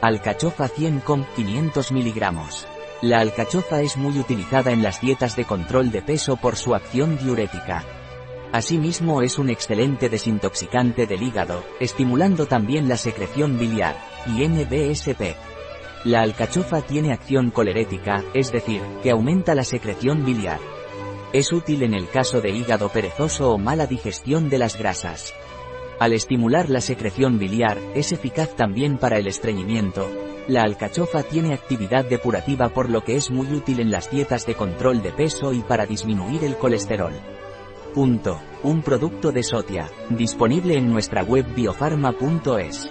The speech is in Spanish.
Alcachofa 100 con 500 miligramos. La alcachofa es muy utilizada en las dietas de control de peso por su acción diurética. Asimismo es un excelente desintoxicante del hígado, estimulando también la secreción biliar, y NBSP. La alcachofa tiene acción colerética, es decir, que aumenta la secreción biliar. Es útil en el caso de hígado perezoso o mala digestión de las grasas. Al estimular la secreción biliar, es eficaz también para el estreñimiento, la alcachofa tiene actividad depurativa por lo que es muy útil en las dietas de control de peso y para disminuir el colesterol. Punto. Un producto de Sotia, disponible en nuestra web biofarma.es.